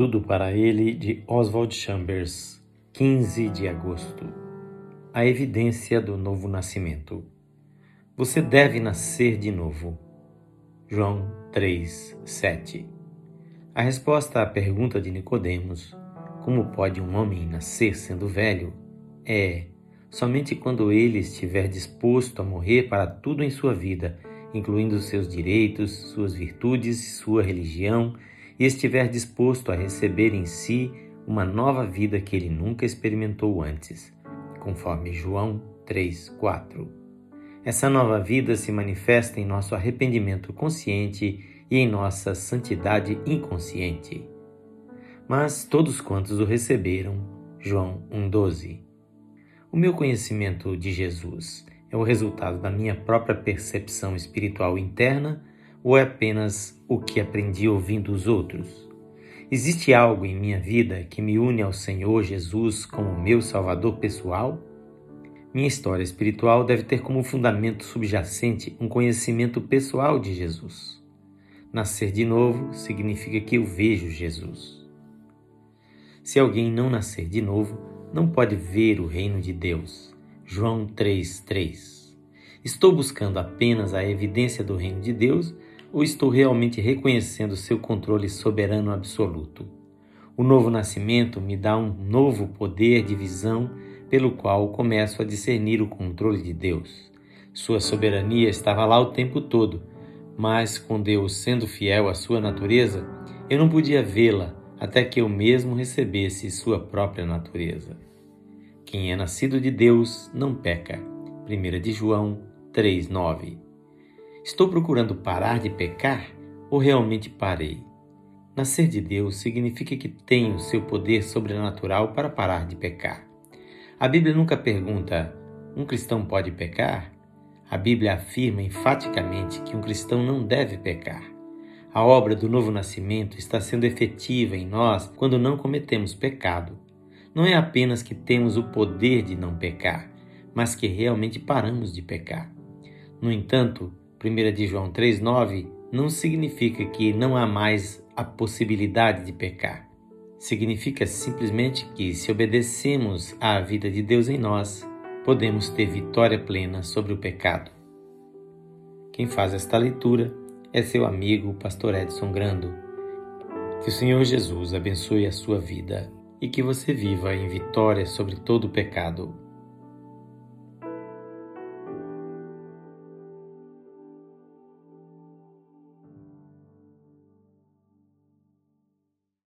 Tudo para ele de Oswald Chambers, 15 de agosto. A evidência do novo nascimento. Você deve nascer de novo. João 3, 7. A resposta à pergunta de Nicodemos, como pode um homem nascer sendo velho, é somente quando ele estiver disposto a morrer para tudo em sua vida, incluindo seus direitos, suas virtudes, sua religião e estiver disposto a receber em si uma nova vida que ele nunca experimentou antes, conforme João 3:4. Essa nova vida se manifesta em nosso arrependimento consciente e em nossa santidade inconsciente. Mas todos quantos o receberam, João 1:12. O meu conhecimento de Jesus é o resultado da minha própria percepção espiritual interna ou é apenas o que aprendi ouvindo os outros? Existe algo em minha vida que me une ao Senhor Jesus como meu Salvador pessoal? Minha história espiritual deve ter como fundamento subjacente um conhecimento pessoal de Jesus. Nascer de novo significa que eu vejo Jesus. Se alguém não nascer de novo, não pode ver o reino de Deus. João 3:3. Estou buscando apenas a evidência do reino de Deus ou estou realmente reconhecendo seu controle soberano absoluto? O novo nascimento me dá um novo poder de visão pelo qual começo a discernir o controle de Deus. Sua soberania estava lá o tempo todo, mas com Deus sendo fiel à sua natureza, eu não podia vê-la até que eu mesmo recebesse sua própria natureza. Quem é nascido de Deus não peca. 1 de João 3:9 Estou procurando parar de pecar ou realmente parei? Nascer de Deus significa que tenho seu poder sobrenatural para parar de pecar. A Bíblia nunca pergunta: um cristão pode pecar? A Bíblia afirma enfaticamente que um cristão não deve pecar. A obra do novo nascimento está sendo efetiva em nós quando não cometemos pecado. Não é apenas que temos o poder de não pecar, mas que realmente paramos de pecar. No entanto, 1 de João 3,9 não significa que não há mais a possibilidade de pecar. Significa simplesmente que, se obedecemos à vida de Deus em nós, podemos ter vitória plena sobre o pecado. Quem faz esta leitura é seu amigo, Pastor Edson Grando. Que o Senhor Jesus abençoe a sua vida e que você viva em vitória sobre todo o pecado.